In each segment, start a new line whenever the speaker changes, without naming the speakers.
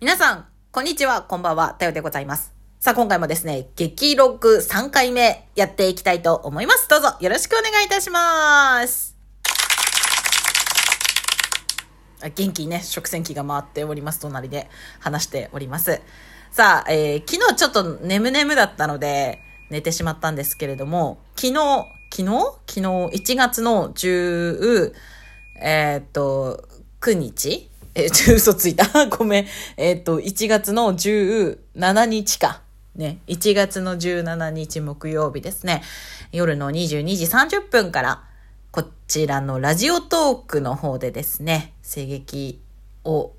皆さん、こんにちは、こんばんは、たよでございます。さあ、今回もですね、激録3回目やっていきたいと思います。どうぞよろしくお願いいたします。元気にね、食洗機が回っております。隣で話しております。さあ、えー昨日ちょっと眠々だったので、寝てしまったんですけれども、昨日、昨日？昨日？1月の10、えーっと、9日？えー、嘘ついた。ごめん。えーっと、1月の17日か。ね。1月の17日木曜日ですね。夜の22時30分から、こちらのラジオトークの方でですね、声劇を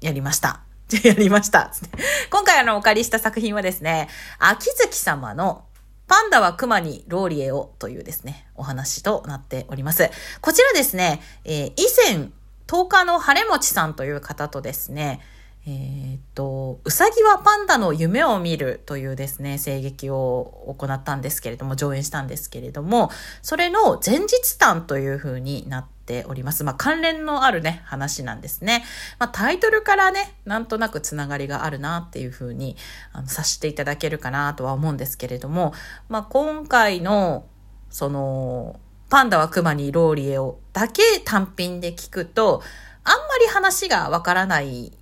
やりました。やりました。今回あの、お借りした作品はですね、秋月様のパンダは熊にローリエをというですね、お話となっております。こちらですね、えー以前、10日の晴れもちさんという方とですね、えーっと、うさぎはパンダの夢を見るというですね、声劇を行ったんですけれども、上演したんですけれども、それの前日談という風になっております。まあ、関連のあるね、話なんですね。まあ、タイトルからね、なんとなくつながりがあるなっていう風に、あの、察していただけるかなとは思うんですけれども、まあ、今回の、その、パンダは熊にローリエをだけ単品で聞くと、あんまり話がわからない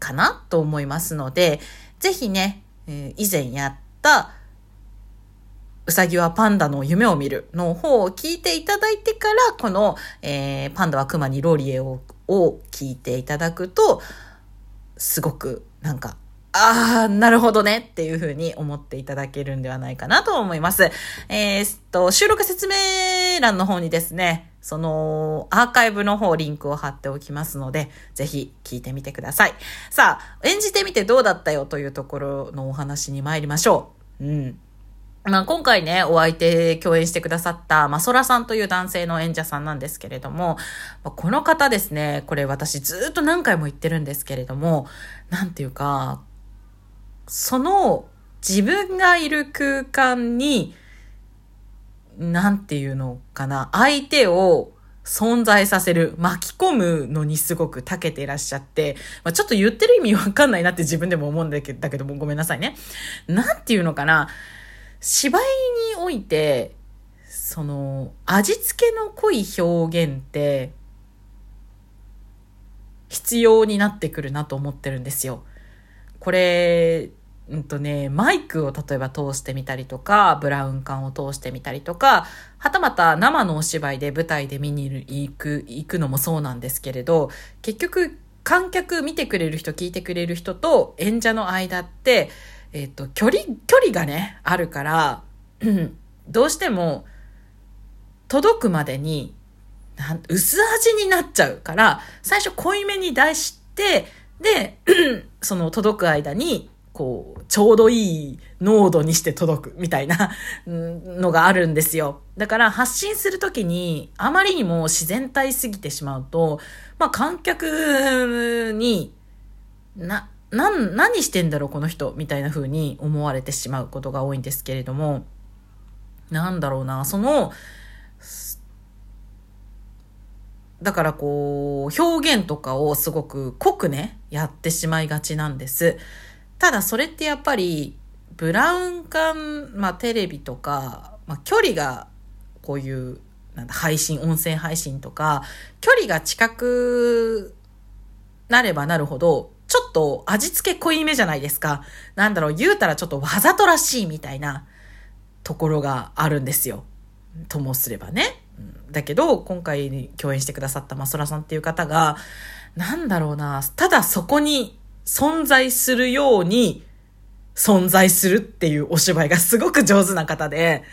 かなと思いますので、ぜひね、えー以前やった、うさぎはパンダの夢を見るの方を聞いていただいてから、この、えーパンダは熊にローリエをを聞いていただくと、すごくなんか、ああ、なるほどねっていうふうに思っていただけるんではないかなと思います。えーっと、収録説明欄の方にですね、そのアーカイブの方リンクを貼っておきますので、ぜひ聞いてみてください。さあ、演じてみてどうだったよというところのお話に参りましょう。うん。まあ、今回ね、お相手共演してくださった、まあ、ソラさんという男性の演者さんなんですけれども、まあこの方ですね、これ私ずっと何回も言ってるんですけれども、なんていうか、その自分がいる空間に、なんていうのかな、相手を存在させる、巻き込むのにすごく長けていらっしゃって、まあ、ちょっと言ってる意味わかんないなって自分でも思うんだけど、もごめんなさいね。なんていうのかな、芝居において、その、味付けの濃い表現って、必要になってくるなと思ってるんですよ。これ、うんとね、マイクを例えば通してみたりとか、ブラウン管を通してみたりとか、はたまた生のお芝居で舞台で見に行く、行くのもそうなんですけれど、結局、観客見てくれる人、聞いてくれる人と演者の間って、えっ、と、距離、距離がね、あるから、どうしても、届くまでに、薄味になっちゃうから、最初濃いめに出して、で、その届く間に、こう、ちょうどいい濃度にして届くみたいな のがあるんですよ。だから発信するときにあまりにも自然体すぎてしまうと、まあ観客に、な、な、何してんだろうこの人みたいな風に思われてしまうことが多いんですけれども、なんだろうな、その、だからこう、表現とかをすごく濃くね、やってしまいがちなんです。ただそれってやっぱり、ブラウン管、まあテレビとか、まあ距離がこういう、なんだ、配信、音声配信とか、距離が近くなればなるほど、ちょっと味付け濃いめじゃないですか。なんだろう、言うたらちょっとわざとらしいみたいなところがあるんですよ。ともすればね。だけど、今回共演してくださったマソラさんっていう方が、なんだろうな、ただそこに存在するように存在するっていうお芝居がすごく上手な方で、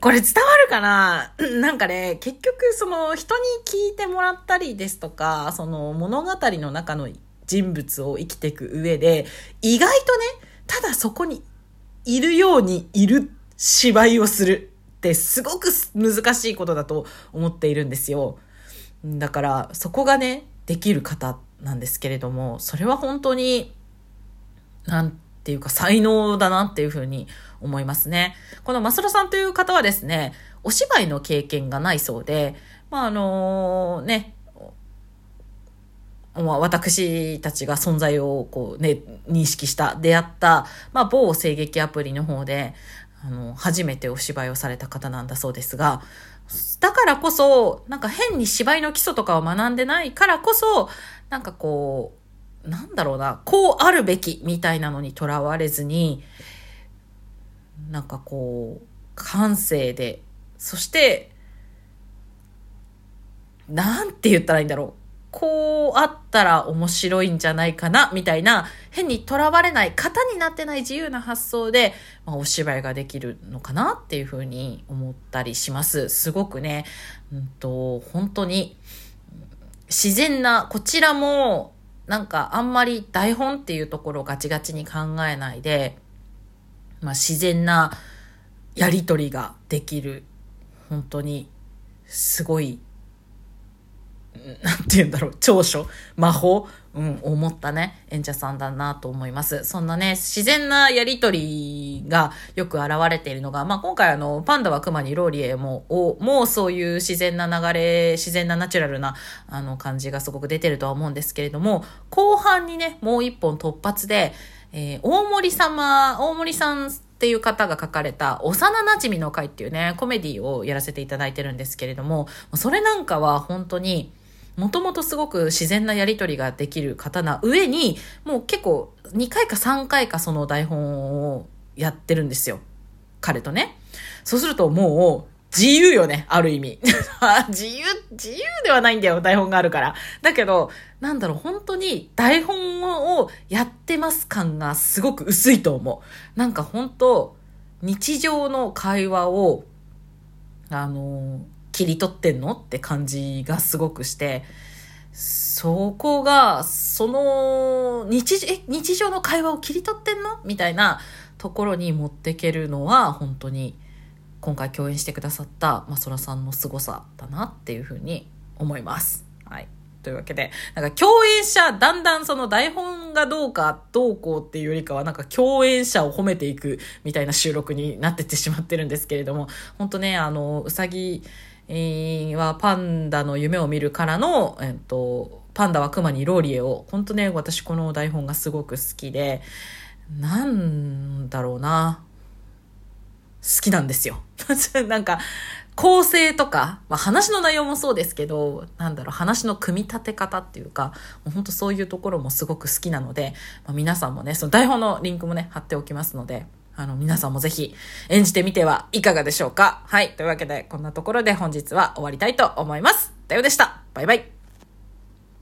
これ伝わるかな？なんかね、結局その人に聞いてもらったりですとか、その物語の中の人物を生きていく上で、意外とね、ただそこにいるようにいる芝居をするってすごく難しいことだと思っているんですよ。だからそこがね、できる方ってなんですけれども、それは本当に、なんていうか才能だなっていうふうに思いますね。このマスロさんという方はですね、お芝居の経験がないそうで、まああのね、まあ、私たちが存在をこうね、認識した、出会った、まあ、某声劇アプリの方で、あの、初めてお芝居をされた方なんだそうですが、だからこそ、なんか変に芝居の基礎とかを学んでないからこそ、なんかこう、なんだろうな、こうあるべきみたいなのにとらわれずに、なんかこう、感性で、そして、なんて言ったらいいんだろう。こうあったら面白いんじゃないかな、みたいな、変にとらわれない、型になってない自由な発想で、まあ、お芝居ができるのかなっていうふうに思ったりします。すごくね、うんと、本当に、自然な、こちらも、なんかあんまり台本っていうところをガチガチに考えないで、まあ、自然なやりとりができる、本当にすごい なんて言うんだろう、長所、魔法、うん、思ったね、演者さんだなと思います。そんなね、自然なやりとりがよく現れているのが、まあ、今回あの、パンダは熊にローリエも、おもうそういう自然な流れ、自然なナチュラルな、あの、感じがすごく出てるとは思うんですけれども、後半にね、もう一本突発で、えー、大森様、大森さんっていう方が書かれた幼馴染の会っていうね、コメディをやらせていただいてるんですけれども、それなんかは本当に、もともとすごく自然なやりとりができる方な上に、もう結構2回か3回かその台本をやってるんですよ。彼とね。そうするともう、自由よね、ある意味。自由、自由ではないんだよ、台本があるから。だけど、なんだろう、本当に台本をやってます感がすごく薄いと思う。なんか本当、日常の会話を、あの切り取ってんの？って感じがすごくして、そこが、その日、日常の会話を切り取ってんの？みたいなところに持ってけるのは、本当に今回共演してくださったマソラさんの凄さだなっていうふうに思います。はい。というわけで、なんか共演者、だんだんその台本がどうか、どうこうっていうよりかは、なんか共演者を褒めていくみたいな収録になってってしまってるんですけれども、本当ね、あの、うさぎ、はパンダの夢を見るからの、えっと、パンダは熊にローリエを、本当ね、私この台本がすごく好きで、なんだろうな。好きなんですよ。なんか、構成とか、まあ、話の内容もそうですけど、なんだろう、話の組み立て方っていうか、もう本当そういうところもすごく好きなので、まあ、皆さんもね、その台本のリンクもね、貼っておきますので、あの、皆さんもぜひ演じてみてはいかがでしょうか？はい。というわけで、こんなところで本日は終わりたいと思います。だよでした。バイバイ。